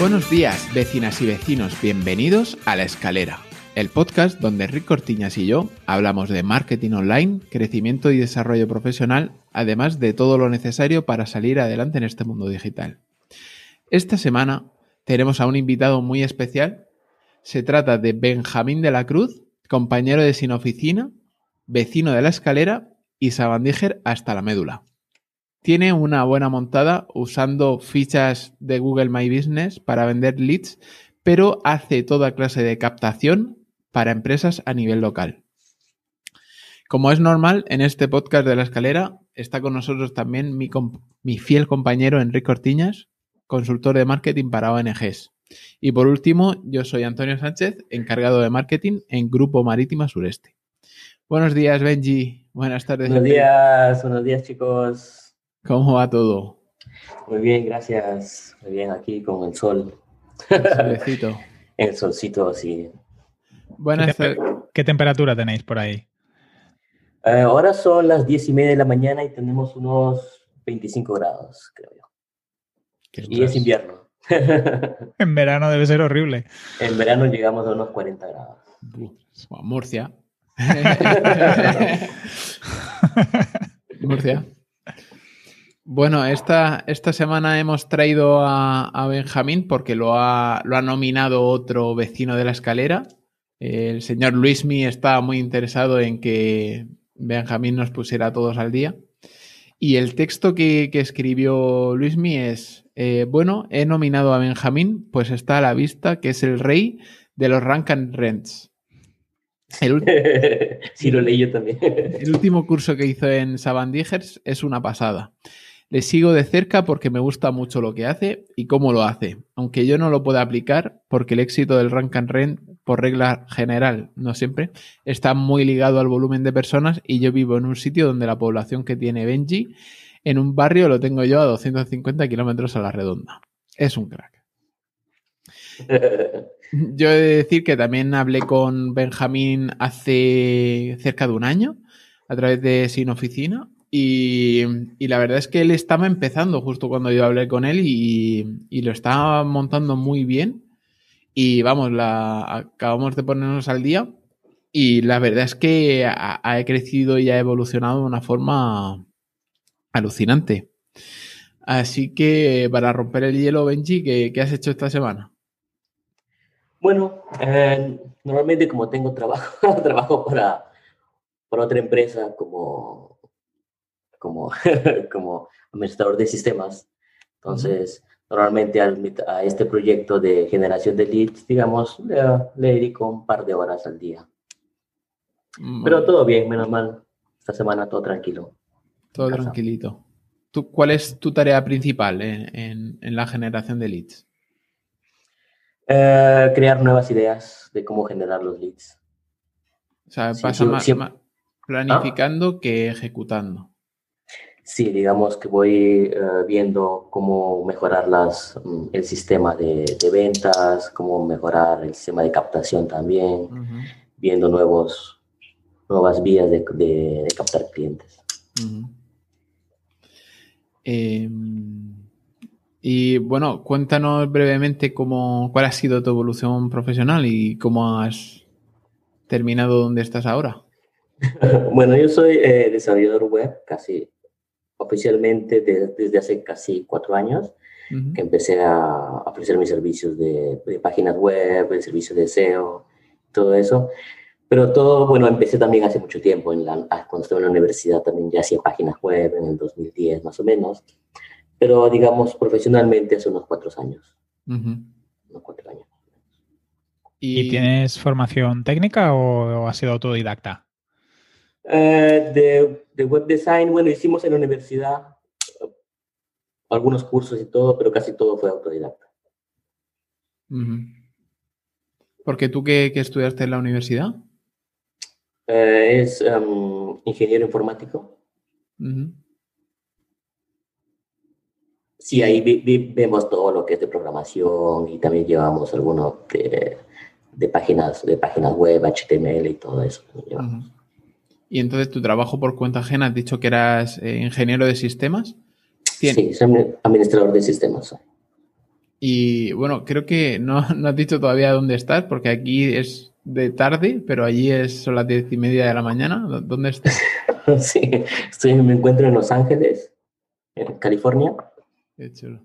Buenos días, vecinas y vecinos, bienvenidos a La Escalera, el podcast donde Rick Cortiñas y yo hablamos de marketing online, crecimiento y desarrollo profesional, además de todo lo necesario para salir adelante en este mundo digital. Esta semana tenemos a un invitado muy especial. Se trata de Benjamín de la Cruz, compañero de Sin Oficina, vecino de La Escalera y sabandíger hasta la médula tiene una buena montada usando fichas de Google My Business para vender leads, pero hace toda clase de captación para empresas a nivel local. Como es normal, en este podcast de la escalera está con nosotros también mi, mi fiel compañero Enrique Ortiñas, consultor de marketing para ONGs. Y por último, yo soy Antonio Sánchez, encargado de marketing en Grupo Marítima Sureste. Buenos días, Benji. Buenas tardes. Buenos días, buenos días, chicos. ¿Cómo va todo? Muy bien, gracias. Muy bien, aquí con el sol. El solecito. el solcito, sí. Buenas ¿Qué, ¿Qué, temperatura tenéis por ahí? Eh, ahora son las diez y media de la mañana y tenemos unos 25 grados, creo yo. Y es invierno. en verano debe ser horrible. En verano llegamos a unos 40 grados. Murcia. Murcia. Bueno, esta, esta semana hemos traído a, Benjamín porque lo ha, lo ha, nominado otro vecino de la escalera. El señor Luismi está muy interesado en que Benjamín nos pusiera a todos al día. Y el texto que, que escribió Luismi es, eh, bueno, he nominado a Benjamín, pues está a la vista que es el rey de los rank and rents. El sí, lo leí yo también. El último curso que hizo en Sabandigers es una pasada. Le sigo de cerca porque me gusta mucho lo que hace y cómo lo hace, aunque yo no lo pueda aplicar porque el éxito del rank and rent, por regla general, no siempre, está muy ligado al volumen de personas y yo vivo en un sitio donde la población que tiene Benji, en un barrio lo tengo yo a 250 kilómetros a la redonda. Es un crack. Yo he de decir que también hablé con Benjamín hace cerca de un año a través de Sin Oficina y, la verdad es que él estaba empezando justo cuando yo hablé con él y, lo estaba montando muy bien. Y vamos, acabamos de ponernos al día y la verdad es que ha, crecido y ha evolucionado de una forma alucinante. Así que para romper el hielo, Benji, ¿qué, has hecho esta semana? Bueno, eh, normalmente como tengo trabajo, trabajo para, para otra empresa como como, como administrador de sistemas. Entonces, normalmente a este proyecto de generación de leads, digamos, le, le, dedico un par de horas al día. Mm, Pero todo bien, menos mal. Esta semana todo tranquilo. Todo tranquilito. ¿Tú, ¿Cuál es tu tarea principal en, en, la generación de leads? Eh, crear nuevas ideas de cómo generar los leads. O sea, pasa más, planificando que ejecutando sí, digamos que voy eh, viendo cómo mejorar las, mm, el sistema de, ventas, cómo mejorar el sistema de captación también, viendo nuevos, nuevas vías de, captar clientes. Em, y bueno, cuéntanos brevemente cómo, cuál ha sido tu evolución profesional y cómo has terminado donde estás ahora. bueno, yo soy eh, desarrollador web, casi oficialmente desde hace casi cuatro años, que empecé a ofrecer mis servicios de, páginas web, el servicio de SEO, todo eso. Pero todo, bueno, empecé también hace mucho tiempo, en la, ah, cuando estaba en la universidad también ya hacía páginas web, en el 2010 más o menos. Pero digamos, profesionalmente hace unos cuatro años. Unos cuatro años. ¿Y, tienes formación técnica o, o has sido autodidacta? Eh, de, de, web design, bueno, hicimos en la universidad algunos cursos y todo, pero casi todo fue autodidacta. ¿Porque tú qué, qué, estudiaste en la universidad? Eh, es um, ingeniero informático. Sí, ahí vemos todo lo que es de programación y también llevamos algunos de, páginas, de páginas web, HTML y todo eso. Y entonces tu trabajo por cuenta ajena, has dicho que eras eh, ingeniero de sistemas. Sí, soy administrador de sistemas. Y bueno, creo que no, no, has dicho todavía dónde estás, porque aquí es de tarde, pero allí es, son las diez y media de la mañana. ¿Dónde estás? sí, estoy, me encuentro en Los Ángeles, en California. Qué chulo.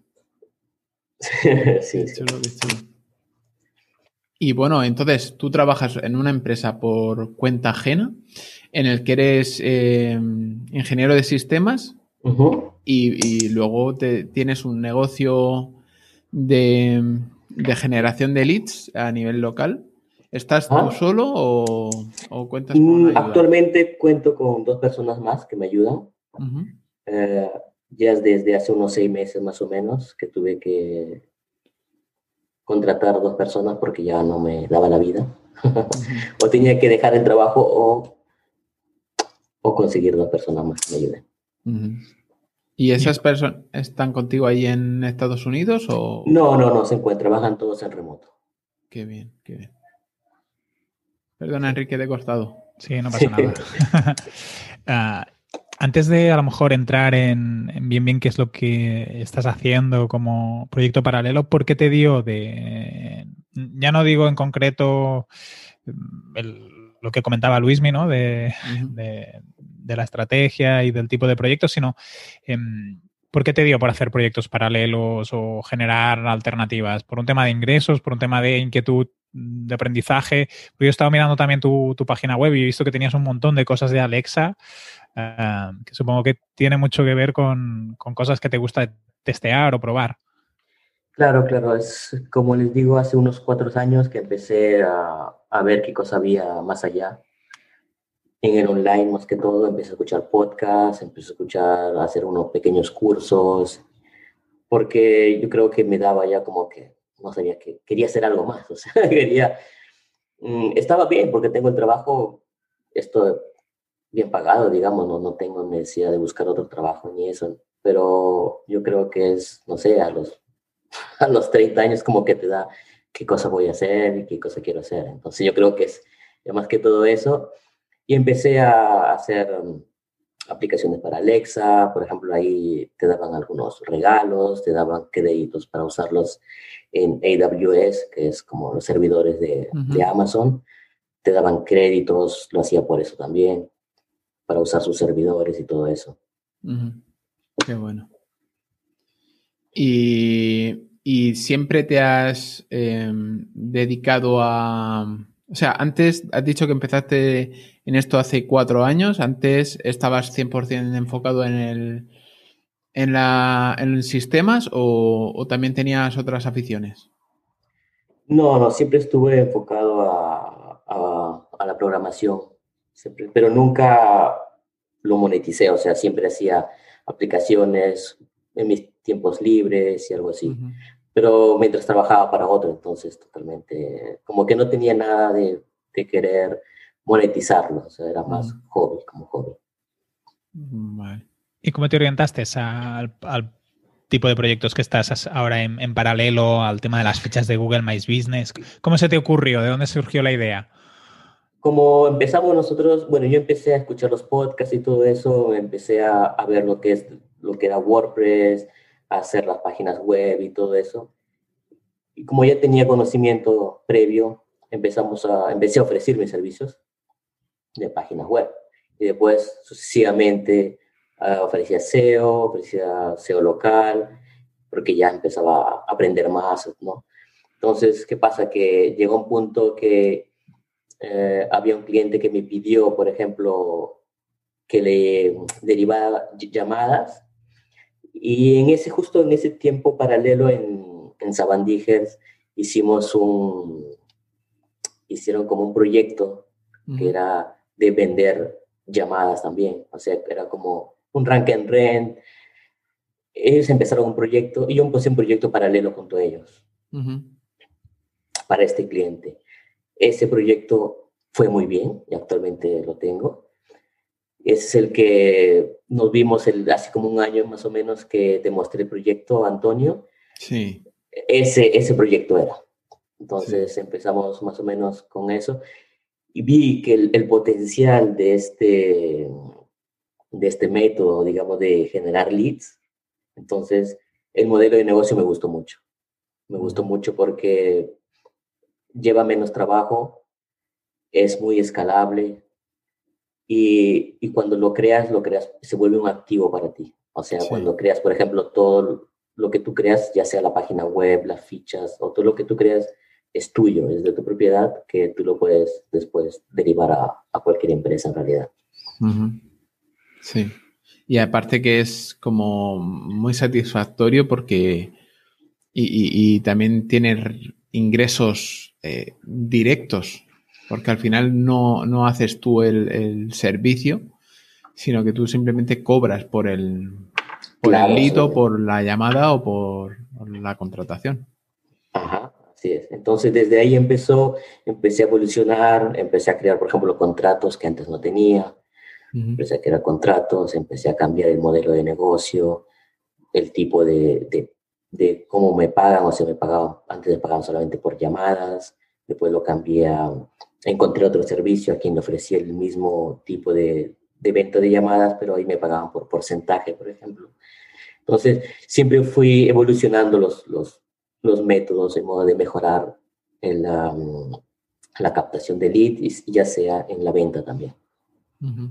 sí, qué chulo, qué chulo. Y bueno, entonces tú trabajas en una empresa por cuenta ajena, en el que eres eh, ingeniero de sistemas y, luego te, tienes un negocio de, generación de leads a nivel local. ¿Estás tú ah. solo o, cuentas con mm, Actualmente cuento con dos personas más que me ayudan ya es desde hace unos seis meses más o menos que tuve que contratar dos personas porque ya no me daba la vida. o tenía que dejar el trabajo o, o conseguir dos personas más que me ayuden. ¿Y esas personas están contigo ahí en Estados Unidos o...? No, no, no, se encuentran, trabajan todos en remoto. Qué bien, qué bien. Perdona, Enrique, de costado. Sí, no pasa nada. Ah, antes de a lo mejor entrar en, bien bien qué es lo que estás haciendo como proyecto paralelo, ¿por qué te dio de, ya no digo en concreto mm, lo que comentaba Luismi, ¿no? De, la estrategia y del tipo de proyectos, sino em, ¿por qué te dio por hacer proyectos paralelos o generar alternativas? ¿Por un tema de ingresos, por un tema de inquietud de aprendizaje? Yo he estado mirando también tu, tu página web y he visto que tenías un montón de cosas de Alexa que supongo que tiene mucho que ver con, cosas que te gusta testear o probar. Claro, claro, es como les digo, hace unos cuatro años que empecé a, ver qué cosa había más allá. En el online, más que todo, empecé a escuchar podcasts, empecé a escuchar, a hacer unos pequeños cursos, porque yo creo que me daba ya como que, no sabía que quería hacer algo más, o sea, quería, mm, estaba bien porque tengo el trabajo, esto bien pagado, digamos, no, no tengo necesidad de buscar otro trabajo ni eso, pero yo creo que es, no sé, a los, a los 30 años como que te da qué cosa voy a hacer y qué cosa quiero hacer. Entonces yo creo que es más que todo eso. Y empecé a hacer um, aplicaciones para Alexa, por ejemplo, ahí te daban algunos regalos, te daban créditos para usarlos en AWS, que es como los servidores de, de Amazon, te daban créditos, lo hacía por eso también para usar sus servidores y todo eso. Qué bueno. Y, siempre te has em, dedicado a... O sea, antes has dicho que empezaste en esto hace cuatro años, antes estabas 100% enfocado en el, en, la, en sistemas o, también tenías otras aficiones? No, no, siempre estuve enfocado a, a la programación pero nunca lo moneticé, o sea, siempre hacía aplicaciones en mis tiempos libres y algo así. Pero mientras trabajaba para otro, entonces totalmente, como que no tenía nada de, de querer monetizarlo, o sea, era más hobby, como hobby. ¿Y cómo te orientaste al, al, tipo de proyectos que estás ahora en, en, paralelo al tema de las fichas de Google My Business? ¿Cómo se te ocurrió? ¿De dónde surgió la idea? como empezamos nosotros, bueno, yo empecé a escuchar los podcasts y todo eso, empecé a, a, ver lo que es lo que era WordPress, a hacer las páginas web y todo eso. Y como ya tenía conocimiento previo, empezamos a empecé a ofrecer mis servicios de páginas web y después sucesivamente uh, ofrecía SEO, ofrecía SEO local, porque ya empezaba a aprender más, ¿no? Entonces, ¿qué pasa? Que llegó un punto que eh, había un cliente que me pidió, por ejemplo, que le derivara llamadas y en ese, justo en ese tiempo paralelo en, en Sabandijers hicimos un, hicieron como un proyecto que era de vender llamadas también, o sea, era como un rank and rent. Ellos empezaron un proyecto y yo empecé un proyecto paralelo junto a ellos para este cliente. Ese proyecto fue muy bien y actualmente lo tengo. Es el que nos vimos el, hace como un año más o menos que te mostré el proyecto, Antonio. Sí. Ese, ese proyecto era. Entonces empezamos más o menos con eso y vi que el, el, potencial de este, de este método, digamos, de generar leads, entonces el modelo de negocio me gustó mucho. Me gustó mucho porque lleva menos trabajo, es muy escalable y, y, cuando lo creas, lo creas, se vuelve un activo para ti. O sea, cuando creas, por ejemplo, todo lo que tú creas, ya sea la página web, las fichas o todo lo que tú creas, es tuyo, es de tu propiedad, que tú lo puedes después derivar a, a cualquier empresa en realidad. Sí. Y aparte que es como muy satisfactorio porque y, y, también tiene ingresos eh, directos, porque al final no, no haces tú el, el, servicio, sino que tú simplemente cobras por el, por claro, el lead, por la llamada o por, por la contratación. Así es. Entonces, desde ahí empezó, empecé a evolucionar, empecé a crear, por ejemplo, contratos que antes no tenía, uh -huh. empecé a crear contratos, empecé a cambiar el modelo de negocio, el tipo de, de, de cómo me pagan, o sea, me pagaban, antes me pagaban solamente por llamadas, después lo cambié a, encontré otro servicio a quien le ofrecía el mismo tipo de, de venta de llamadas, pero ahí me pagaban por porcentaje, por ejemplo. Entonces, siempre fui evolucionando los, los, los métodos en modo de mejorar el, um, la captación de leads, ya sea en la venta también. Uh -huh.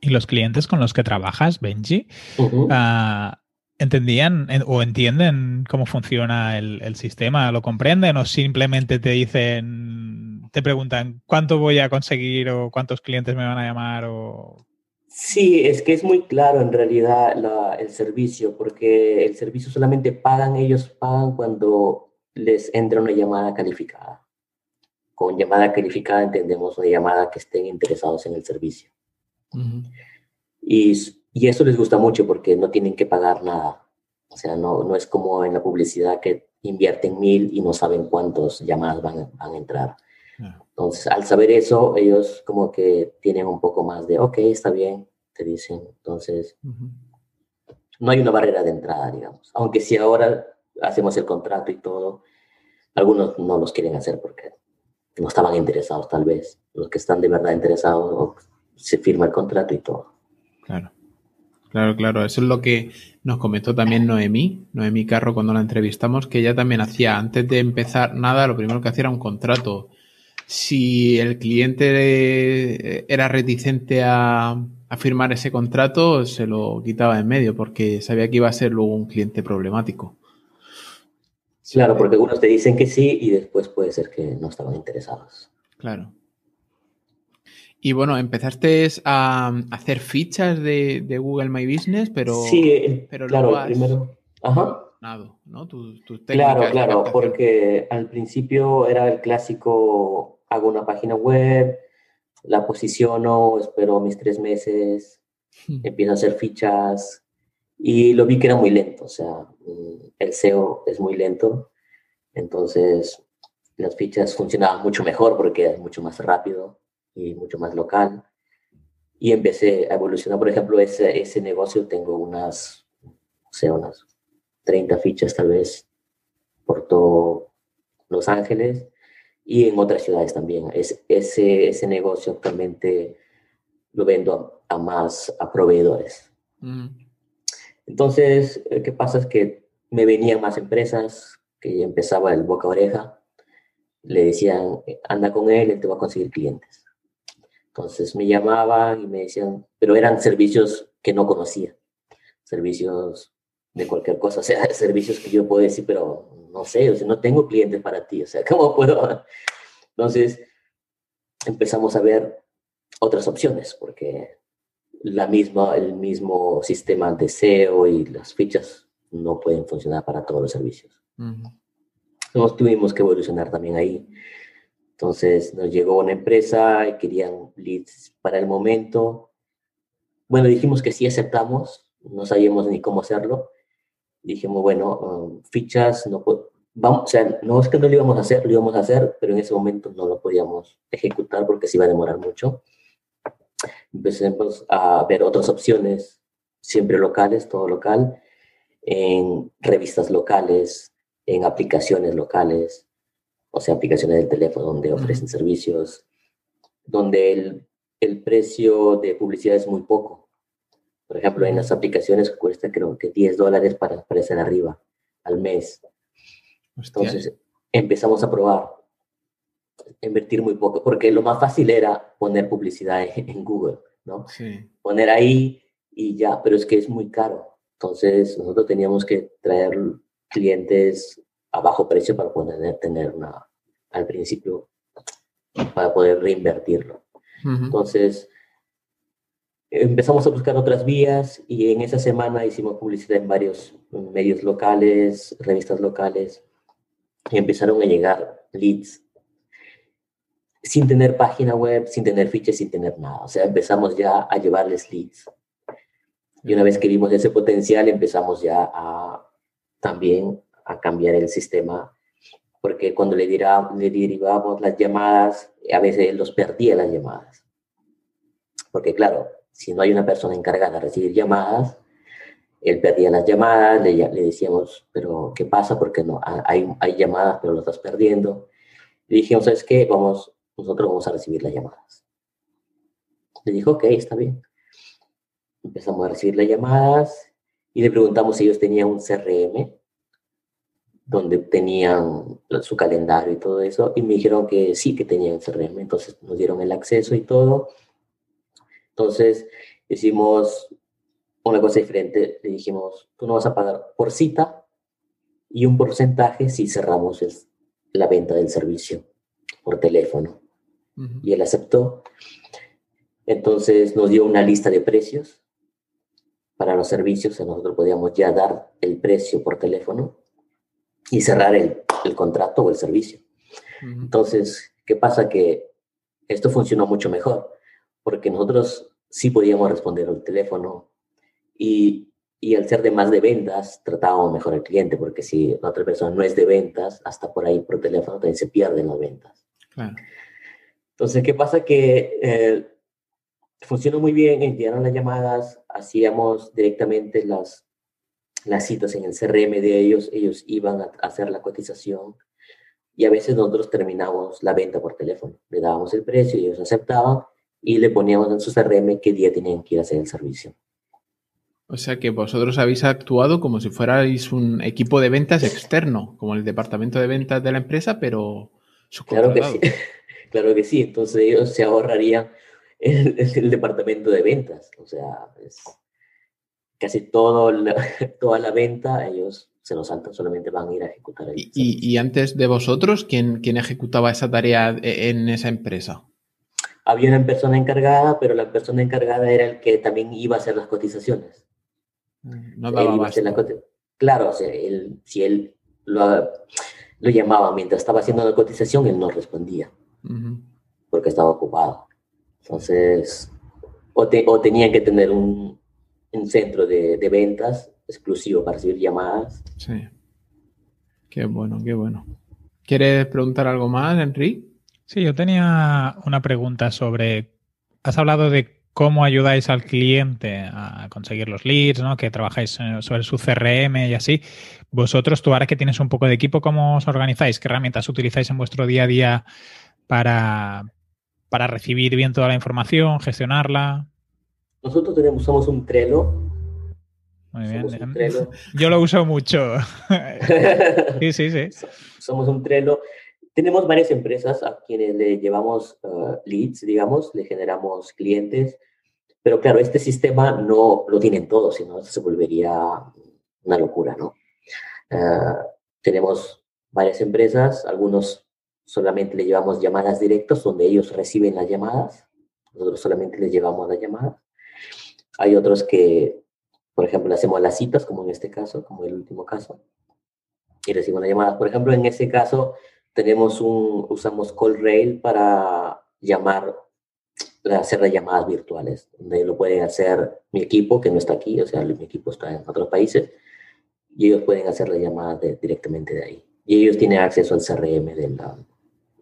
¿Y los clientes con los que trabajas, Benji, uh -huh. uh, entendían o entienden cómo funciona el, el, sistema? ¿Lo comprenden o simplemente te dicen, te preguntan cuánto voy a conseguir o cuántos clientes me van a llamar o Sí, es que es muy claro en realidad la, el servicio, porque el servicio solamente pagan, ellos pagan cuando les entra una llamada calificada. Con llamada calificada entendemos una llamada que estén interesados en el servicio. Uh -huh. y, y, eso les gusta mucho porque no tienen que pagar nada. O sea, no, no es como en la publicidad que invierten mil y no saben cuántas llamadas van, van a entrar. Entonces, al saber eso, ellos como que tienen un poco más de, ok, está bien, te dicen. Entonces, uh -huh. no hay una barrera de entrada, digamos. Aunque si ahora hacemos el contrato y todo, algunos no los quieren hacer porque no estaban interesados tal vez. Los que están de verdad interesados, se firma el contrato y todo. Claro. Claro, claro. Eso es lo que nos comentó también Noemí, Noemí Carro, cuando la entrevistamos, que ella también hacía, antes de empezar nada, lo primero que hacía era un contrato si el cliente era reticente a, a, firmar ese contrato, se lo quitaba en medio porque sabía que iba a ser luego un cliente problemático. Claro, porque algunos te dicen que sí y después puede ser que no estaban interesados. Claro. Y bueno, empezaste a hacer fichas de, de Google My Business, pero. Sí, pero claro, has... primero. Ajá. ¿no? Tu, tu claro, claro, porque al principio era el clásico hago una página web, la posiciono, espero mis tres meses, hmm. empiezo a hacer fichas y lo vi que era muy lento, o sea, mm, el SEO es muy lento, entonces las fichas funcionaban mucho mejor porque es mucho más rápido y mucho más local. Y empecé a evolucionar, por ejemplo, ese, ese negocio, tengo unas, o sea, unas 30 fichas tal vez por todo Los Ángeles y en otras ciudades también. Es, ese, ese negocio actualmente lo vendo a, a más a proveedores. Mm. Entonces, eh, ¿qué pasa? Es que me venían más empresas, que empezaba el boca a oreja, le decían, anda con él, él te va a conseguir clientes. Entonces me llamaban y me decían, pero eran servicios que no conocía, servicios de cualquier cosa, o sea, servicios que yo puedo decir, pero no sé, o sea, no tengo clientes para ti, o sea, ¿cómo puedo? Entonces, empezamos a ver otras opciones, porque la misma, el mismo sistema de SEO y las fichas no pueden funcionar para todos los servicios. Uh -huh. Entonces, tuvimos que evolucionar también ahí. Entonces, nos llegó una empresa y querían leads para el momento. Bueno, dijimos que sí aceptamos, no sabíamos ni cómo hacerlo dijimos, bueno, um, fichas, no vamos, o sea, no es que no lo íbamos a hacer, lo íbamos a hacer, pero en ese momento no lo podíamos ejecutar porque se iba a demorar mucho. empecemos a ver otras opciones, siempre locales, todo local, en revistas locales, en aplicaciones locales, o sea, aplicaciones del teléfono donde ofrecen servicios, donde el, el, precio de publicidad es muy poco. Por ejemplo, en las aplicaciones cuesta creo que 10 dólares para aparecer arriba al mes. Entonces empezamos a probar, invertir muy poco, porque lo más fácil era poner publicidad en, Google, ¿no? Sí. Poner ahí y ya, pero es que es muy caro. Entonces nosotros teníamos que traer clientes a bajo precio para poder tener una, al principio, para poder reinvertirlo. Entonces, empezamos a buscar otras vías y en esa semana hicimos publicidad en varios medios locales, revistas locales, y empezaron a llegar leads sin tener página web, sin tener fichas, sin tener nada. O sea, empezamos ya a llevarles leads. Y una vez que vimos ese potencial, empezamos ya a también a cambiar el sistema, porque cuando le, dirá, le derivamos las llamadas, a veces los perdía las llamadas. Porque claro, si no hay una persona encargada de recibir llamadas, él perdía las llamadas, le, le decíamos, pero ¿qué pasa? Porque no, hay, hay llamadas, pero lo estás perdiendo. Le dijimos, ¿sabes qué? Vamos, nosotros vamos a recibir las llamadas. Le dijo, ok, está bien. Empezamos a recibir las llamadas y le preguntamos si ellos tenían un CRM donde tenían su calendario y todo eso, y me dijeron que sí, que tenían CRM, entonces nos dieron el acceso y todo. Entonces hicimos una cosa diferente, le dijimos, tú no vas a pagar por cita y un porcentaje si cerramos la venta del servicio por teléfono. Y él aceptó. Entonces nos dio una lista de precios para los servicios, nosotros podíamos ya dar el precio por teléfono y cerrar el, el contrato o el servicio. Entonces, ¿qué pasa? Que esto funcionó mucho mejor, porque nosotros sí podíamos responder al teléfono y, y al ser de más de ventas, tratábamos mejor al cliente, porque si la otra persona no es de ventas, hasta por ahí por teléfono también se pierden las ventas. Entonces, ¿qué pasa? Que eh, funcionó muy bien, enviaron las llamadas, hacíamos directamente las, las citas en el CRM de ellos, ellos iban a hacer la cotización y a veces nosotros terminamos la venta por teléfono. Le dábamos el precio, ellos aceptaban y le poníamos en su CRM qué día tenían que ir a hacer el servicio. O sea que vosotros habéis actuado como si fuerais un equipo de ventas externo, como el departamento de ventas de la empresa, pero Claro que sí, claro que sí. Entonces ellos se ahorrarían el, el departamento de ventas. O sea, es, casi todo toda la venta, ellos se lo saltan, solamente van a ir a ejecutar. ¿Y, y, antes de vosotros, ¿quién, ¿quién ejecutaba esa tarea en esa empresa? Había una persona encargada, pero la persona encargada era el que también iba a hacer las cotizaciones. Mm, no daba Claro, o sea, él, si él lo, lo, llamaba mientras estaba haciendo la cotización, él no respondía, porque estaba ocupado. Entonces, o, te, o tenían que tener un, un centro de, de, ventas exclusivo para recibir llamadas. Sí. Qué bueno, qué bueno. ¿Quieres preguntar algo más, Enrique? Sí, yo tenía una pregunta sobre. Has hablado de cómo ayudáis al cliente a conseguir los leads, ¿no? Que trabajáis eh, sobre su CRM y así. Vosotros, tú ahora que tienes un poco de equipo, ¿cómo os organizáis? ¿Qué herramientas utilizáis en vuestro día a día para, para recibir bien toda la información, gestionarla? Nosotros tenemos, somos un Trello. Muy bien. Yo lo uso mucho. sí, sí, sí. Somos un Trello. Tenemos varias empresas a quienes le llevamos uh, leads, digamos, le generamos clientes, pero claro, este sistema no lo tienen todos, sino se volvería una locura, ¿no? Uh, tenemos varias empresas, algunos solamente le llevamos llamadas directas donde ellos reciben las llamadas, nosotros solamente les llevamos las llamadas. Hay otros que, por ejemplo, hacemos las citas, como en este caso, como el último caso, y recibo una llamada. Por ejemplo, en ese caso, tenemos un, usamos CallRail para llamar, hacer las llamadas virtuales, donde lo pueden hacer mi equipo, que no está aquí, o sea, mi equipo está en otros países, y ellos pueden hacer las llamadas directamente de ahí. Y ellos tienen acceso al CRM de la,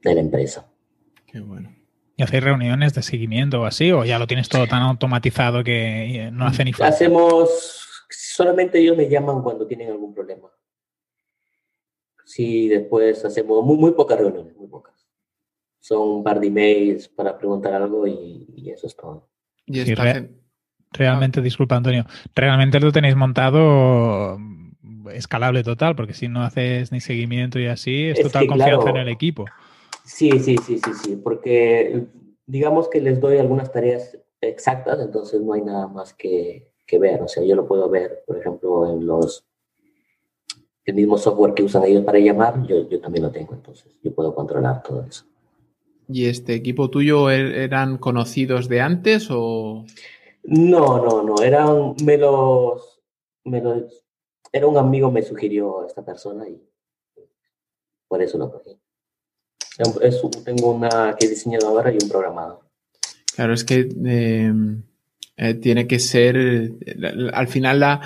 de la empresa. Qué bueno. ¿Y hacéis reuniones de seguimiento o así? ¿O ya lo tienes todo tan automatizado que no hace ni falta? Hacemos, solamente ellos me llaman cuando tienen algún problema. Sí, después hacemos muy, muy pocas reuniones, muy pocas. Son un par de emails para preguntar algo y, eso es todo. Y realmente, disculpa Antonio, realmente lo tenéis montado escalable total, porque si no haces ni seguimiento y así, es, total confianza en el equipo. Sí, sí, sí, sí, sí, porque digamos que les doy algunas tareas exactas, entonces no hay nada más que, que ver. O sea, yo lo puedo ver, por ejemplo, en los el mismo software que usan ellos para llamar, yo, yo también lo tengo, entonces yo puedo controlar todo eso. ¿Y este equipo tuyo er, eran conocidos de antes o...? No, no, no, eran, me los, me los, era un amigo me sugirió a esta persona y por eso lo cogí tengo una que he diseñado ahora y un programador. Claro, es que em, eh, tiene que ser, al final la,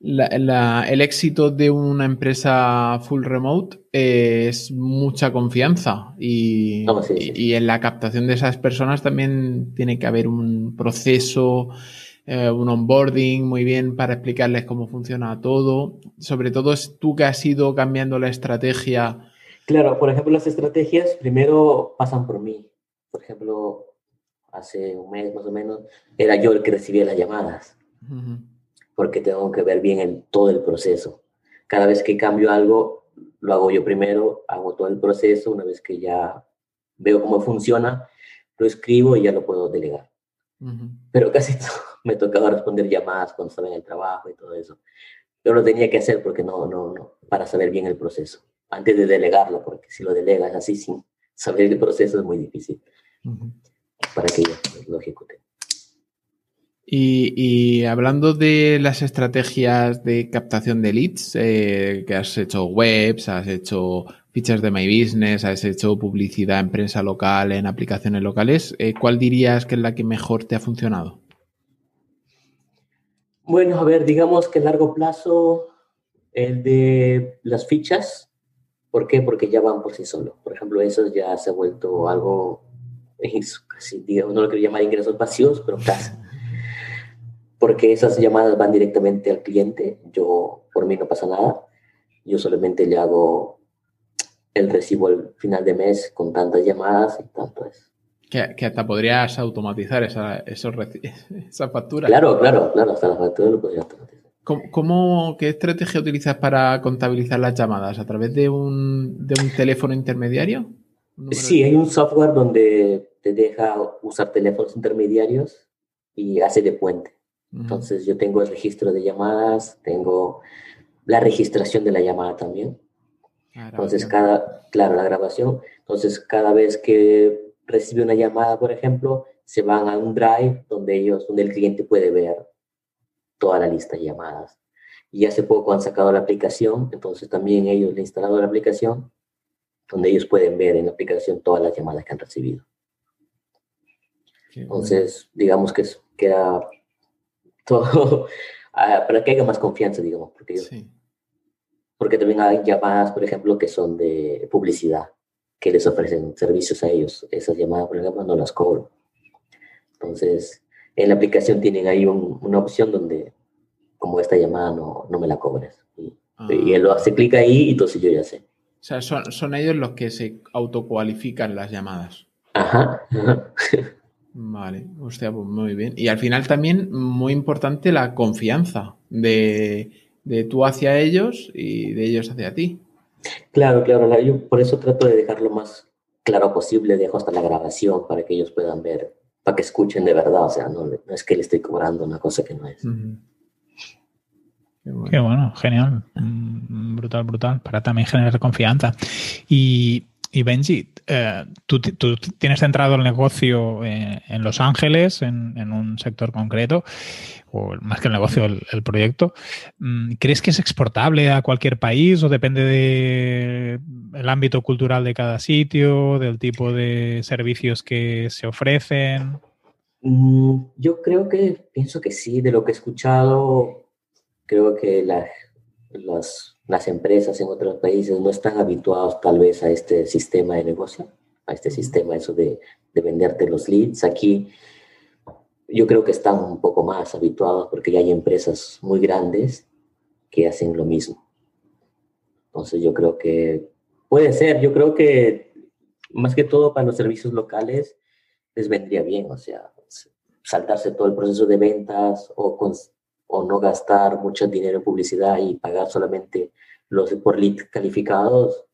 el éxito de una empresa full remote es mucha confianza y, y, en la captación de esas personas también tiene que haber un proceso, eh, un onboarding muy bien para explicarles cómo funciona todo. Sobre todo es tú que has ido cambiando la estrategia Claro, por ejemplo, las estrategias primero pasan por mí. Por ejemplo, hace un mes más o menos, era yo el que recibía las llamadas, porque tengo que ver bien el, todo el proceso. Cada vez que cambio algo, lo hago yo primero, hago todo el proceso, una vez que ya veo cómo funciona, lo escribo y ya lo puedo delegar. Pero casi me tocaba responder llamadas cuando estaba en el trabajo y todo eso. Pero lo tenía que hacer porque no, no, no, para saber bien el proceso antes de delegarlo, porque si lo delegas así sin saber el proceso es muy difícil para que ellos lo ejecuten. Y, hablando de las estrategias de captación de leads, eh, que has hecho webs, has hecho fichas de My Business, has hecho publicidad en prensa local, en aplicaciones locales, eh, ¿cuál dirías que es la que mejor te ha funcionado? Bueno, a ver, digamos que a largo plazo, el de las fichas, ¿Por qué? Porque ya van por sí solos. Por ejemplo, eso ya se ha vuelto algo, casi, digamos, no lo quiero llamar ingresos pasivos, pero casi. Porque esas llamadas van directamente al cliente. Yo, por mí no pasa nada. Yo solamente le hago el recibo al final de mes con tantas llamadas y tanto es. Que, hasta podrías automatizar esa, esos, esa factura. Claro, claro, claro, hasta la factura lo podría automatizar. ¿Cómo, qué estrategia utilizas para contabilizar las llamadas? ¿A través de un, de un teléfono intermediario? Sí, hay un software donde te deja usar teléfonos intermediarios y hace de puente. Entonces yo tengo el registro de llamadas, tengo la registración de la llamada también. Entonces cada, claro, la grabación. Entonces cada vez que recibe una llamada, por ejemplo, se van a un drive donde ellos, donde el cliente puede ver toda la lista de llamadas. Y hace poco han sacado la aplicación, entonces también ellos le han instalado la aplicación, donde ellos pueden ver en la aplicación todas las llamadas que han recibido. entonces, digamos que queda todo ah, para que haya más confianza, digamos, porque, porque también hay llamadas, por ejemplo, que son de publicidad, que les ofrecen servicios a ellos. Esas llamadas, por ejemplo, no las cobro. Entonces, en la aplicación tienen ahí una opción donde, como esta llamada no, no me la cobres. Y, ah. él lo hace clic ahí y entonces yo ya sé. O sea, son, son ellos los que se autocualifican las llamadas. Ajá. Vale, hostia, pues muy bien. Y al final también muy importante la confianza de, de tú hacia ellos y de ellos hacia ti. Claro, claro. Yo por eso trato de dejar lo más claro posible, dejo hasta la grabación para que ellos puedan ver para que escuchen de verdad, o sea, no, es que le estoy cobrando una cosa que no es. Qué bueno. genial. Mm, brutal, brutal. Para también generar confianza. Y, Benji, eh, tú, tienes centrado el negocio eh, en Los Ángeles, en, un sector concreto, o más que el negocio, el, proyecto. Mm, ¿Crees que es exportable a cualquier país o depende del ámbito cultural de cada sitio, del tipo de servicios que se ofrecen? Mm, yo creo que, pienso que sí, de lo que he escuchado, creo que las, las empresas en otros países no están habituados tal vez a este sistema de negocio, a este sistema, eso de, de venderte los leads. Aquí yo creo que están un poco más habituados porque ya hay empresas muy grandes que hacen lo mismo. Entonces yo creo que puede ser, yo creo que más que todo para los servicios locales les vendría bien, o sea, saltarse todo el proceso de ventas o, o no gastar mucho dinero en publicidad y pagar solamente los por lead calificados,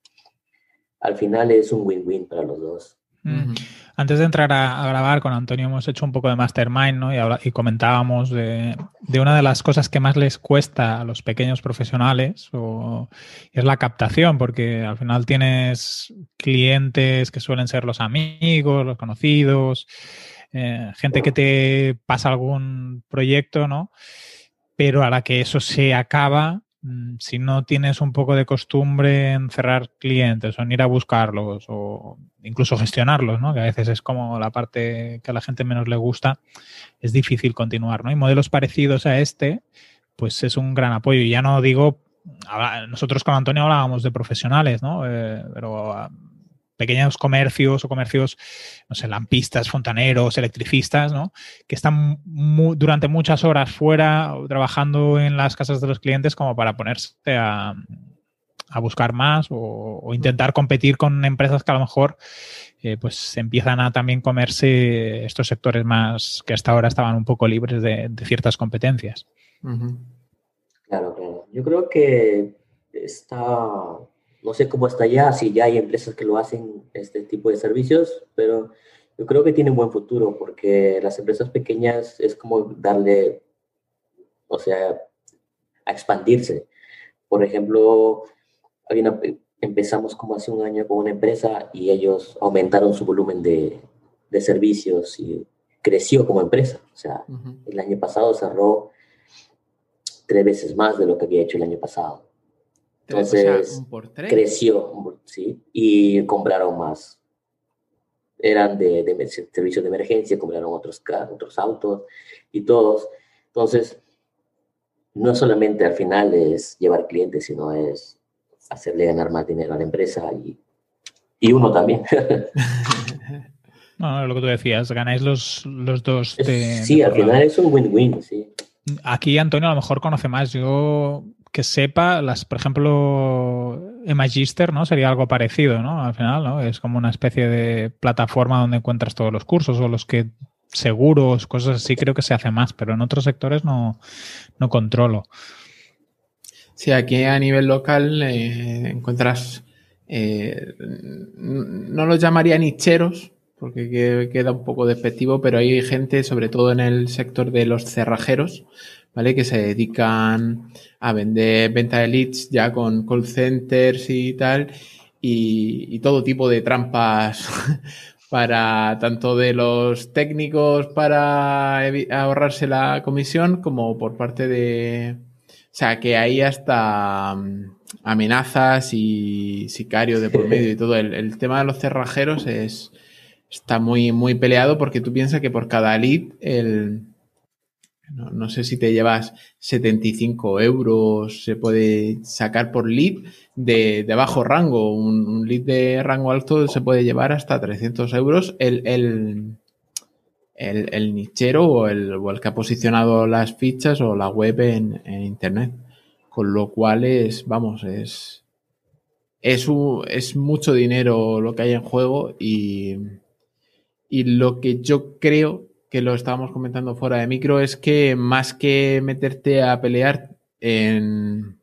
al final es un win-win para los dos. Antes de entrar a, grabar con Antonio hemos hecho un poco de mastermind ¿no? y, y comentábamos de, una de las cosas que más les cuesta a los pequeños profesionales o, es la captación, porque al final tienes clientes que suelen ser los amigos, los conocidos, eh, gente que te pasa algún proyecto, ¿no? Pero a la que eso se acaba, Mm, si no tienes un poco de costumbre en cerrar clientes o en ir a buscarlos o incluso gestionarlos, ¿no? que a veces es como la parte que a la gente menos le gusta, es difícil continuar. ¿no? Y modelos parecidos a este, pues es un gran apoyo. Y ya no digo, nosotros con Antonio hablábamos de profesionales, ¿no? Eh, pero pequeños comercios o comercios, no sé, lampistas, fontaneros, electricistas, ¿no? Que están durante muchas horas fuera trabajando en las casas de los clientes como para ponerse a, buscar más o, intentar competir con empresas que a lo mejor eh, pues empiezan a también comerse estos sectores más que hasta ahora estaban un poco libres de, ciertas competencias. Claro, claro. Yo creo que está no sé cómo está ya, si ya hay empresas que lo hacen, este tipo de servicios, pero yo creo que tienen buen futuro porque las empresas pequeñas es como darle, o sea, a expandirse. Por ejemplo, empezamos como hace un año con una empresa y ellos aumentaron su volumen de, de servicios y creció como empresa. O sea, el año pasado cerró tres veces más de lo que había hecho el año pasado. Entonces, creció, ¿sí? Y compraron más. Eran de, de servicios de emergencia, compraron otros, otros autos y todos. Entonces, no solamente al final es llevar clientes, sino es hacerle ganar más dinero a la empresa y, y uno también. no, lo que tú decías, ganáis los, los dos. De, sí, al final es un win-win, sí. Aquí Antonio a lo mejor conoce más. Yo que sepa, las, por ejemplo, Magister, ¿no? Sería algo parecido, ¿no? Al final, ¿no? Es como una especie de plataforma donde encuentras todos los cursos o los que seguros, cosas así, creo que se hace más, pero en otros sectores no, no controlo. Sí, aquí a nivel local eh, encuentras, eh, no los llamaría nicheros, porque queda un poco despectivo, pero hay gente, sobre todo en el sector de los cerrajeros, ¿vale? Que se dedican a vender venta de leads ya con call centers y tal, y, todo tipo de trampas para tanto de los técnicos para ahorrarse la comisión como por parte de... O sea, que hay hasta mm, amenazas y sicario de por medio y todo. El, el tema de los cerrajeros es, está muy, muy peleado porque tú piensas que por cada lead el, no, sé si te llevas 75 euros, se puede sacar por lead de, bajo rango. Un, lead de rango alto se puede llevar hasta 300 euros. El, el, el, nichero o el, o el, que ha posicionado las fichas o la web en, Internet. Con lo cual es, vamos, es, es, es mucho dinero lo que hay en juego y, y lo que yo creo que lo estábamos comentando fuera de micro, es que más que meterte a pelear en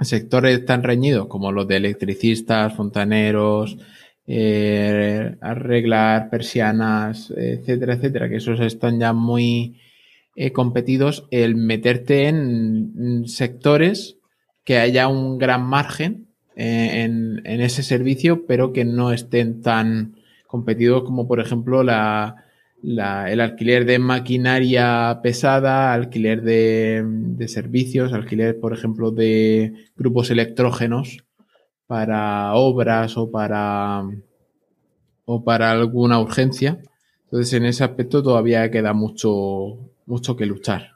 sectores tan reñidos como los de electricistas, fontaneros, eh, arreglar persianas, etcétera, etcétera, que esos están ya muy eh, competidos, el meterte en sectores que haya un gran margen eh, en, en, ese servicio, pero que no estén tan competidos como por ejemplo la, el alquiler de maquinaria pesada, alquiler de, servicios, alquiler, por ejemplo, de grupos electrógenos para obras o para, o para alguna urgencia. Entonces, en ese aspecto todavía queda mucho, mucho que luchar.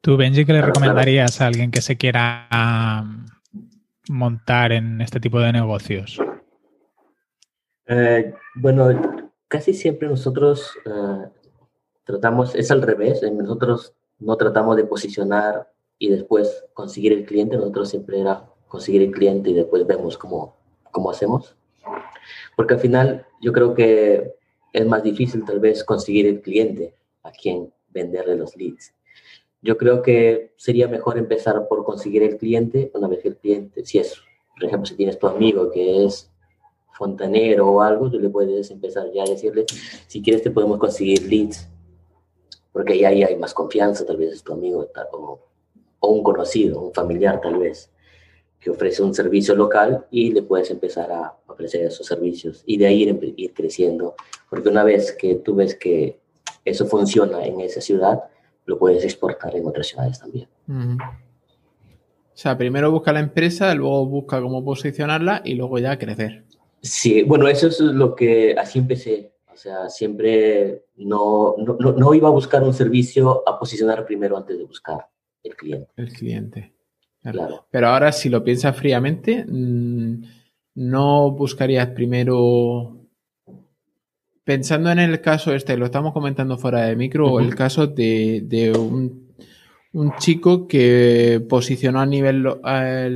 ¿Tú, Benji, qué le recomendarías a alguien que se quiera montar en este tipo de negocios? Eh, bueno, casi siempre nosotros eh, tratamos, es al revés, nosotros no tratamos de posicionar y después conseguir el cliente, nosotros siempre era conseguir el cliente y después vemos cómo, cómo hacemos. Porque al final yo creo que es más difícil tal vez conseguir el cliente a quien venderle los leads. Yo creo que sería mejor empezar por conseguir el cliente, una vez que el cliente, si es, por ejemplo, si tienes tu amigo que es fontanero o algo, tú le puedes empezar ya a decirle, si quieres te podemos conseguir leads, porque ahí, hay más confianza, tal vez es tu amigo o, o un conocido, un familiar tal vez, que ofrece un servicio local y le puedes empezar a ofrecer esos servicios y de ahí ir, ir creciendo, porque una vez que tú ves que eso funciona en esa ciudad, lo puedes exportar en otras ciudades también. O sea, primero busca la empresa, luego busca cómo posicionarla y luego ya crecer. Sí, bueno, eso es lo que así empecé. O sea, siempre no, no, no iba a buscar un servicio a posicionar primero antes de buscar el cliente. El cliente. Claro. Pero ahora, si lo piensas fríamente, mm, ¿no buscarías primero pensando en el caso este, lo estamos comentando fuera de micro, el caso de, un, chico que posicionó a nivel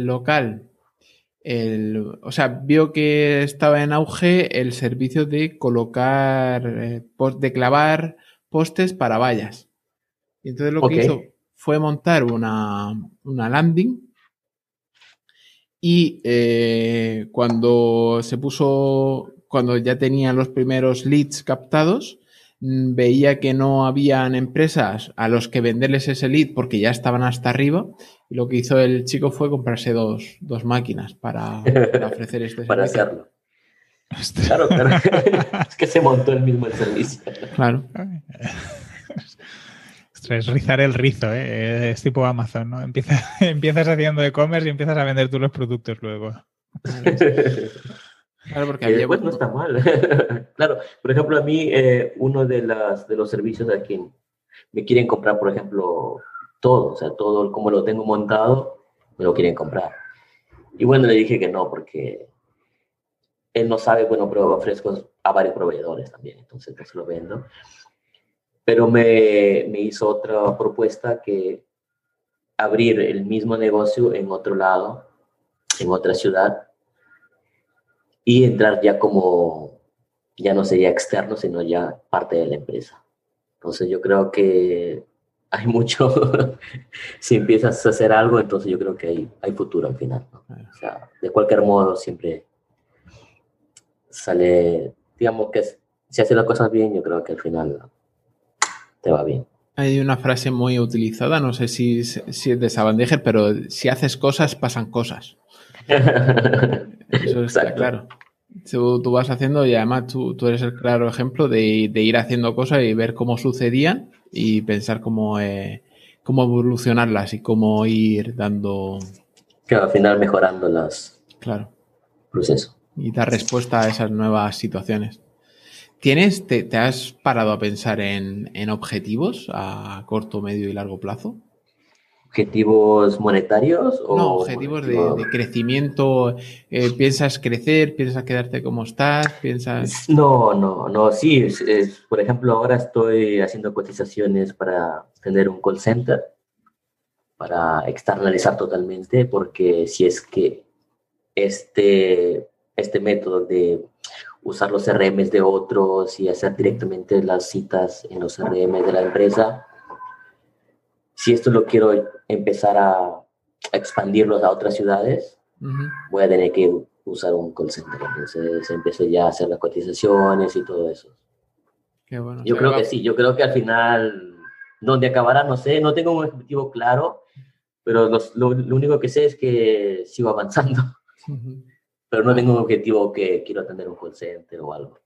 local, o sea, vio que estaba en auge el servicio de colocar, eh, de clavar postes para vallas. Y entonces lo que hizo fue montar una, landing y eh, cuando se puso cuando ya tenía los primeros leads captados, veía que no habían empresas a los que venderles ese lead porque ya estaban hasta arriba y lo que hizo el chico fue comprarse dos, máquinas para, ofrecer este para hacerlo. Claro, claro. es que se montó el mismo servicio. Claro. Es rizar el rizo, ¿eh? es tipo Amazon, ¿no? Empiezas, empiezas haciendo e-commerce y empiezas a vender tú los productos luego. Claro, porque después no está mal. claro, por ejemplo, a mí eh, uno de, las, de los servicios a quien me quieren comprar, por ejemplo, todo, o sea, todo como lo tengo montado, me lo quieren comprar. Y bueno, le dije que no, porque él no sabe, bueno, pero ofrezco a varios proveedores también, entonces pues lo vendo. Pero me, me hizo otra propuesta que abrir el mismo negocio en otro lado, en otra ciudad, y entrar ya como, ya no sería externo, sino ya parte de la empresa. Entonces yo creo que hay mucho, si empiezas a hacer algo, entonces yo creo que hay, hay futuro al final. O sea, de cualquier modo siempre sale, digamos que si haces las cosas bien, yo creo que al final te va bien. Hay una frase muy utilizada, no sé si, si es de Sabandejer, pero si haces cosas, pasan cosas. Eso está claro. Tú, vas haciendo y además tú, eres el claro ejemplo de, ir haciendo cosas y ver cómo sucedían y pensar cómo, eh, cómo evolucionarlas y cómo ir dando... Claro, al final mejorando las... Claro. Proceso. Y dar respuesta a esas nuevas situaciones. ¿Tienes, te, te has parado a pensar en, en objetivos a corto, medio y largo plazo? Objetivos monetarios o no objetivos de, crecimiento eh, piensas crecer piensas quedarte como estás piensas no no no sí por ejemplo ahora estoy haciendo cotizaciones para tener un call center para externalizar totalmente porque si es que este este método de usar los CRMs de otros y hacer directamente las citas en los CRM de la empresa si esto lo quiero empezar a, expandirlos a otras ciudades, voy a tener que usar un call center. Entonces empecé ya a hacer las cotizaciones y todo eso. yo creo que sí, yo creo que al final, donde acabará, no sé, no tengo un objetivo claro, pero lo, único que sé es que sigo avanzando. Pero no tengo un objetivo que quiero tener un call center o algo.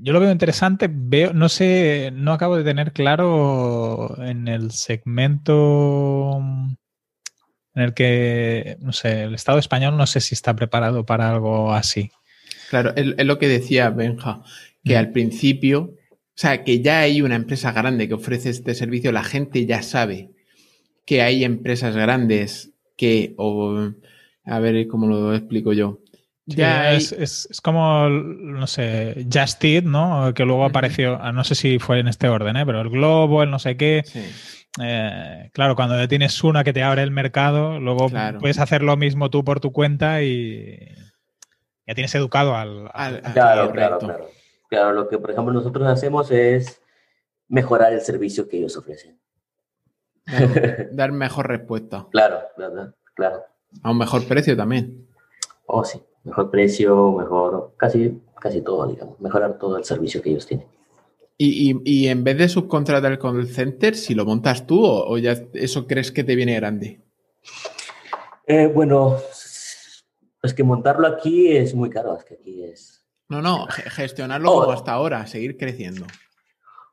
Yo lo veo interesante, veo, no sé, no acabo de tener claro en el segmento en el que, no sé, el Estado español no sé si está preparado para algo así. Claro, es, lo que decía Benja, que mm. al principio, o sea, que ya hay una empresa grande que ofrece este servicio, la gente ya sabe que hay empresas grandes que, o, a ver cómo lo explico yo, Ya es, es, como, no sé, Just Eat, ¿no? Que luego apareció, ah, no sé si fue en este orden, ¿eh? pero el Globo, el no sé qué. Eh, claro, cuando ya tienes una que te abre el mercado, luego puedes hacer lo mismo tú por tu cuenta y ya tienes educado al... claro, claro, claro. Claro, lo que por ejemplo nosotros hacemos es mejorar el servicio que ellos ofrecen. Dar, mejor respuesta. Claro, claro, claro. A un mejor precio también. Oh, sí mejor precio, mejor, casi, casi todo, digamos, mejorar todo el servicio que ellos tienen. Y, y, en vez de subcontratar el call center, si lo montas tú o, ya eso crees que te viene grande? Eh, bueno, es que montarlo aquí es muy caro, es que aquí es... No, no, gestionarlo como oh. hasta ahora, seguir creciendo.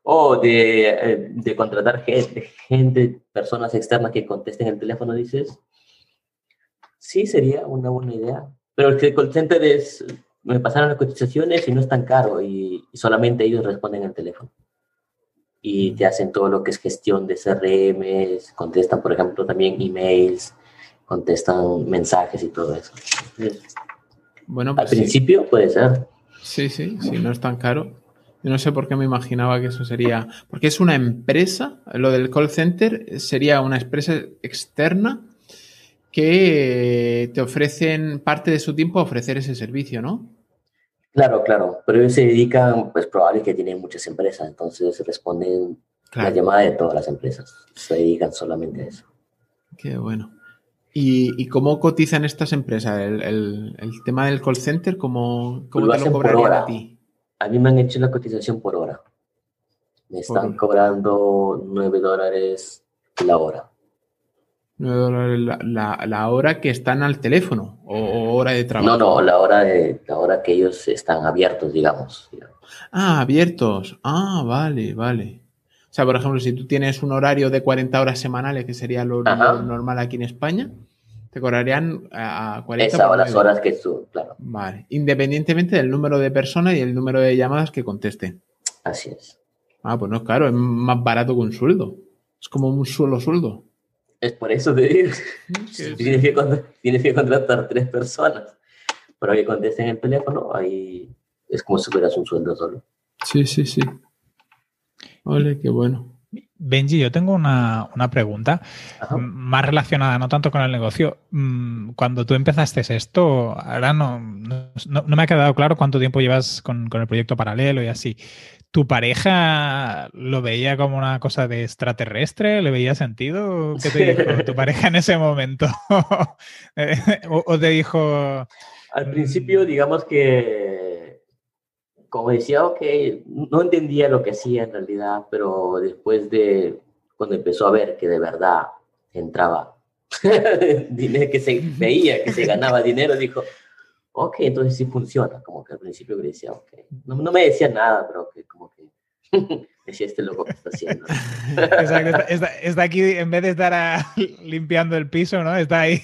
O de, eh, de, contratar gente, gente, personas externas que contesten el teléfono, dices. Sí, sería una buena idea. Pero el call center es, me pasaron las cotizaciones y no es tan caro y, solamente ellos responden al teléfono. Y te hacen todo lo que es gestión de CRM, contestan, por ejemplo, también emails, contestan mensajes y todo eso. bueno, al pues principio puede ser. Sí, sí, sí, no es tan caro. Yo no sé por qué me imaginaba que eso sería. Porque es una empresa, lo del call center sería una empresa externa que te ofrecen parte de su tiempo a ofrecer ese servicio, ¿no? Claro, claro, pero ellos se dedican, pues probable que tienen muchas empresas, entonces responden la llamada de todas las empresas, se dedican solamente a eso. Qué bueno. ¿Y, cómo cotizan estas empresas? ¿El, tema del call center, cómo, cómo te lo cobrarían a ti? A mí me han hecho la cotización por hora. Me están cobrando 9 dólares la hora. 9 dólares la, hora que están al teléfono o, hora de trabajo. No, no, la hora, de, la hora que ellos están abiertos, digamos. Ah, abiertos. Ah, vale, vale. O sea, por ejemplo, si tú tienes un horario de 40 horas semanales, que sería lo, normal aquí en España, te cobrarían a 40 Esas las horas que tú, claro. Vale. Independientemente del número de personas y el número de llamadas que contesten. Así es. Ah, pues no, claro, es más barato que un sueldo. Es como un solo sueldo. Es por eso te digo. tienes, que, tienes que contratar tres personas para que contesten el teléfono, ahí es como si fueras un sueldo solo. Sí, sí, sí. Ole, qué bueno. Benji, yo tengo una, pregunta más relacionada, no tanto con el negocio. Mm, cuando tú empezaste esto, ahora no, no, me ha quedado claro cuánto tiempo llevas con, con, el proyecto paralelo y así. ¿Tu pareja lo veía como una cosa de extraterrestre? ¿Le veía sentido? ¿Qué te dijo tu pareja en ese momento? ¿O, te dijo...? Al principio, digamos que, como decía, ok, no entendía lo que hacía en realidad, pero después de, cuando empezó a ver que de verdad entraba dinero, que se veía que se ganaba dinero, dijo, ok, entonces sí funciona. Como que al principio me decía, ok. No, no me decía nada, pero que como que decía este loco que está haciendo. Exacto, está, aquí, en vez de estar limpiando el piso, ¿no? Está ahí.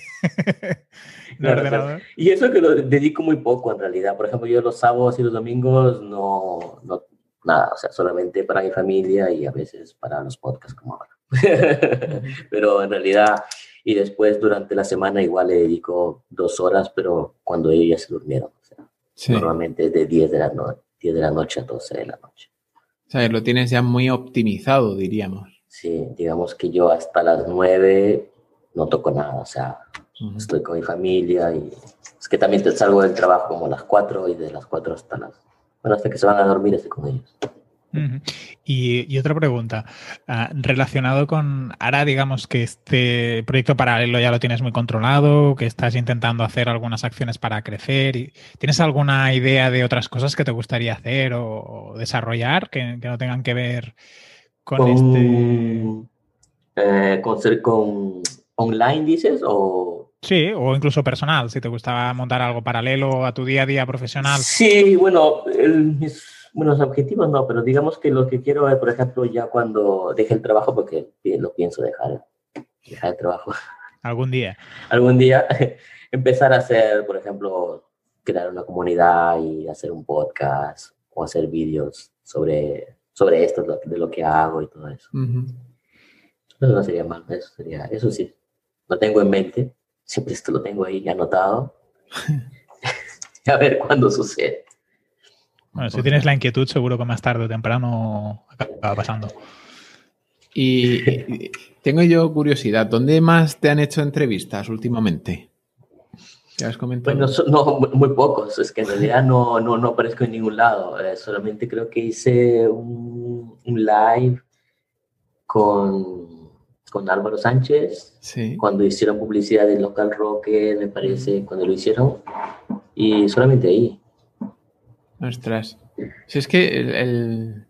y eso que lo dedico muy poco en realidad. Por ejemplo, yo los sábados y los domingos no, no nada, o sea, solamente para mi familia y a veces para los podcasts como ahora. pero en realidad y después durante la semana igual le dedico dos horas, pero cuando ellos ya se durmieron. O sea, Normalmente de 10 de, la no 10 de la noche a 12 de la noche. O sea, lo tienes ya muy optimizado, diríamos. Sí, digamos que yo hasta las 9 no toco nada, o sea, estoy con mi familia y es que también te salgo del trabajo como a las 4 y de las 4 hasta las... Bueno, hasta que se van a dormir estoy con ellos. Y, otra pregunta, ah, relacionado con, ahora digamos que este proyecto paralelo ya lo tienes muy controlado, que estás intentando hacer algunas acciones para crecer, y, ¿tienes alguna idea de otras cosas que te gustaría hacer o, desarrollar que, no tengan que ver con, este... Eh, con ser con online, dices, o... Sí, o incluso personal, si te gustaba montar algo paralelo a tu día a día profesional. Sí, bueno, el, bueno, los objetivos no, pero digamos que lo que quiero es, por ejemplo, ya cuando deje el trabajo, porque lo pienso dejar, dejar el trabajo. Algún día. Algún día empezar a hacer, por ejemplo, crear una comunidad y hacer un podcast o hacer vídeos sobre, sobre esto, de lo que hago y todo eso. Eso no sería mal, eso sería, eso sí, lo tengo en mente, siempre esto lo tengo ahí anotado. a ver cuándo sucede. Bueno, si tienes la inquietud, seguro que más tarde o temprano acaba pasando. Y tengo yo curiosidad, ¿dónde más te han hecho entrevistas últimamente? ¿Qué has comentado? Pues no, muy pocos, es que en realidad no, no, no aparezco en ningún lado, eh, solamente creo que hice un, un live con, con, Álvaro Sánchez, sí. cuando hicieron publicidad de Local Rocket, me parece, cuando lo hicieron, y solamente ahí. Ostras. Si es que el,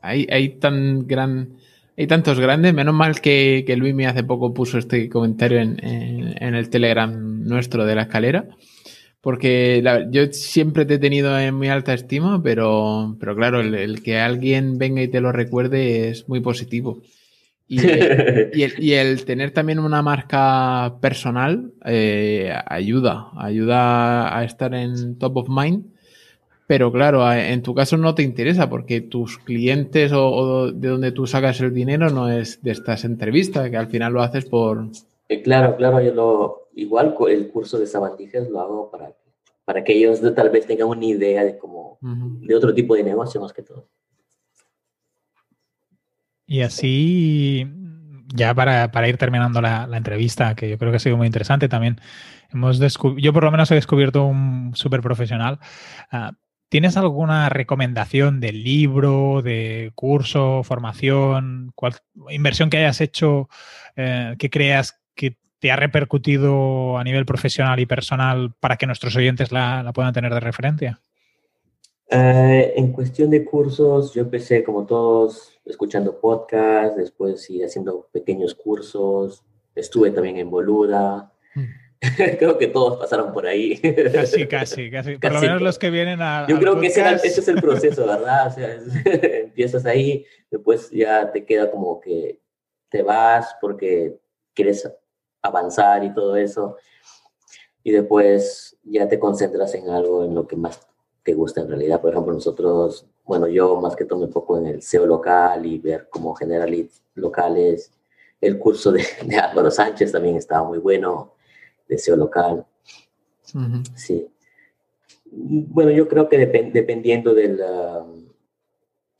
hay, hay tan gran hay tantos grandes, menos mal que, que Luis me hace poco puso este comentario en, en, el Telegram nuestro de la escalera, porque yo siempre te he tenido en muy alta estima, pero, pero claro, el, que alguien venga y te lo recuerde es muy positivo. Y, y, el, tener también una marca personal eh, ayuda, ayuda a estar en top of mind pero claro, en tu caso no te interesa porque tus clientes o, de donde tú sacas el dinero no es de estas entrevistas, que al final lo haces por... Eh, claro, claro, yo lo, igual el curso de sabandijas lo hago para, para que ellos tal vez tengan una idea de cómo, de otro tipo de negocio más que todo. Y así, ya para, para ir terminando la, la, entrevista, que yo creo que ha sido muy interesante también, hemos yo por lo menos he descubierto un súper profesional. Ah, ¿Tienes alguna recomendación de libro, de curso, formación, inversión que hayas hecho eh, que creas que te ha repercutido a nivel profesional y personal para que nuestros oyentes la, puedan tener de referencia? Eh, en cuestión de cursos, yo empecé como todos escuchando podcasts, después sí haciendo pequeños cursos, estuve también en Boluda. Mm. creo que todos pasaron por ahí. Casi, casi, casi. Por lo menos los que vienen a. Yo creo que ese, es el proceso, ¿verdad? O sea, empiezas ahí, después ya te queda como que te vas porque quieres avanzar y todo eso. Y después ya te concentras en algo en lo que más te gusta en realidad. Por ejemplo, nosotros, bueno, yo más que todo me enfoco en el SEO local y ver cómo generar leads locales. El curso de, de Álvaro Sánchez también estaba muy bueno deseo local. Sí. Bueno, yo creo que dependiendo del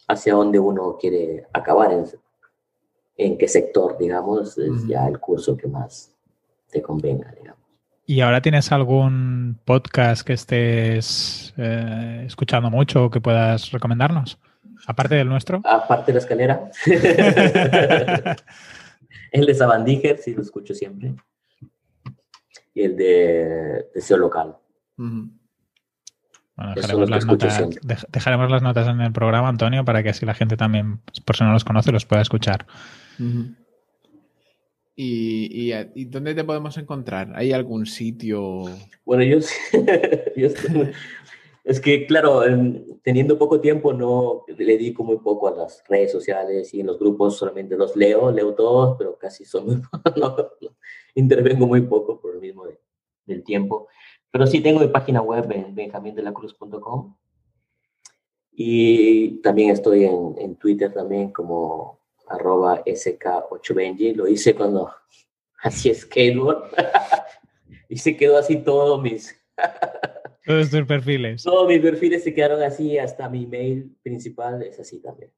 hacia dónde uno quiere acabar, en, en qué sector, digamos, es ya el curso que más te convenga, digamos. ¿Y ahora tienes algún podcast que estés eh, escuchando mucho o que puedas recomendarnos? Aparte del nuestro. Aparte de la escalera. el de Sabandíger, sí lo escucho siempre y el de deseo local. dejaremos, las notas, dejaremos, las notas, en el programa, Antonio, para que así la gente también, por si no los conoce, los pueda escuchar. ¿Y, y, dónde te podemos encontrar? ¿Hay algún sitio? Bueno, yo, yo es que, claro, teniendo poco tiempo, no le dedico muy poco a las redes sociales y en los grupos solamente los leo, leo todos, pero casi son muy, no, intervengo muy poco por el mismo del tiempo. Pero sí tengo mi página web en benjamindelacruz.com y también estoy en, en, Twitter también como arroba sk8benji. Lo hice cuando hacía skateboard y se quedó así todo mis... Todos tus perfiles. Todos mis perfiles se quedaron así, hasta mi mail principal es así también.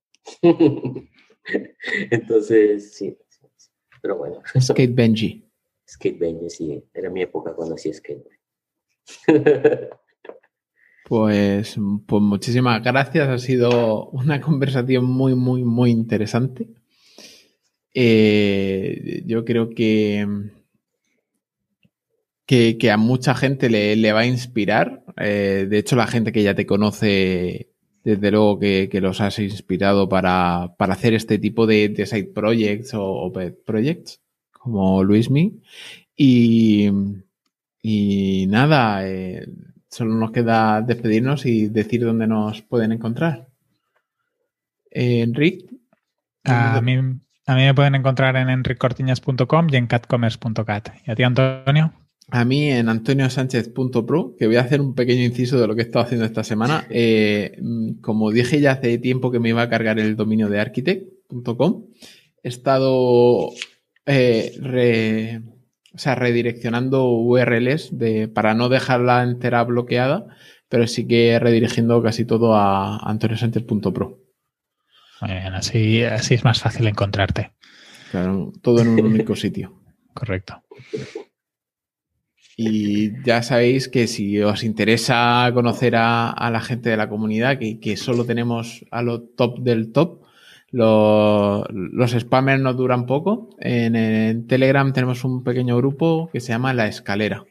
Entonces, sí, pero bueno. Skate Benji. Skate Benji, sí, era mi época cuando hacía skate. Pues, pues muchísimas gracias, ha sido una conversación muy, muy, muy interesante. Eh, yo creo que, que, a mucha gente le, va a inspirar. Eh, de hecho, la gente que ya te conoce, desde luego que, los has inspirado para, hacer este tipo de, side projects o, o pet projects como Luismi. Y, y nada, eh, solo nos queda despedirnos y decir dónde nos pueden encontrar. Eh, Enric. A mí, a mí me pueden encontrar en enriccortiñas.com y en catcommerce.cat. ¿Y a ti, Antonio? A mí en antoniosánchez.pro, que voy a hacer un pequeño inciso de lo que he estado haciendo esta semana. Eh, como dije ya hace tiempo que me iba a cargar el dominio de architect.com, he estado eh, o sea, redireccionando URLs de, para no dejarla entera bloqueada, pero sí que redirigiendo casi todo a antoniosánchez.pro. Muy bien, así, así es más fácil encontrarte. Claro, todo en un único sitio. Correcto. Y ya sabéis que si os interesa conocer a, la gente de la comunidad, que, solo tenemos a lo top del top, los, spammers no duran poco. En, Telegram tenemos un pequeño grupo que se llama La Escalera.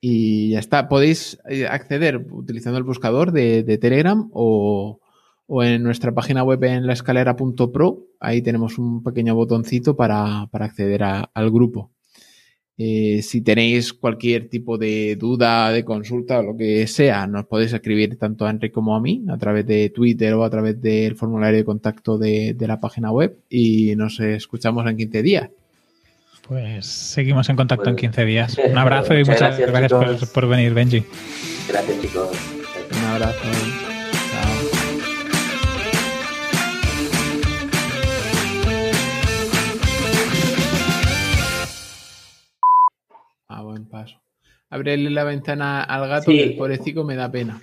Y ya está, podéis eh, acceder utilizando el buscador de, Telegram o, en nuestra página web en laescalera.pro. Ahí tenemos un pequeño botoncito para, acceder al grupo. Eh, si tenéis cualquier tipo de duda, de consulta o lo que sea, nos podéis escribir tanto a Enrique como a mí a través de Twitter o a través del formulario de contacto de, la página web y nos escuchamos en 15 días. Pues seguimos en contacto en 15 días. Un abrazo y muchas, gracias, por, por venir, Benji. Gracias, chicos. Un abrazo. Abrirle la ventana al gato, sí. el pobrecito me da pena.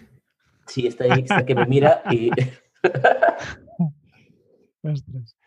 Sí, está ahí, está que me mira y.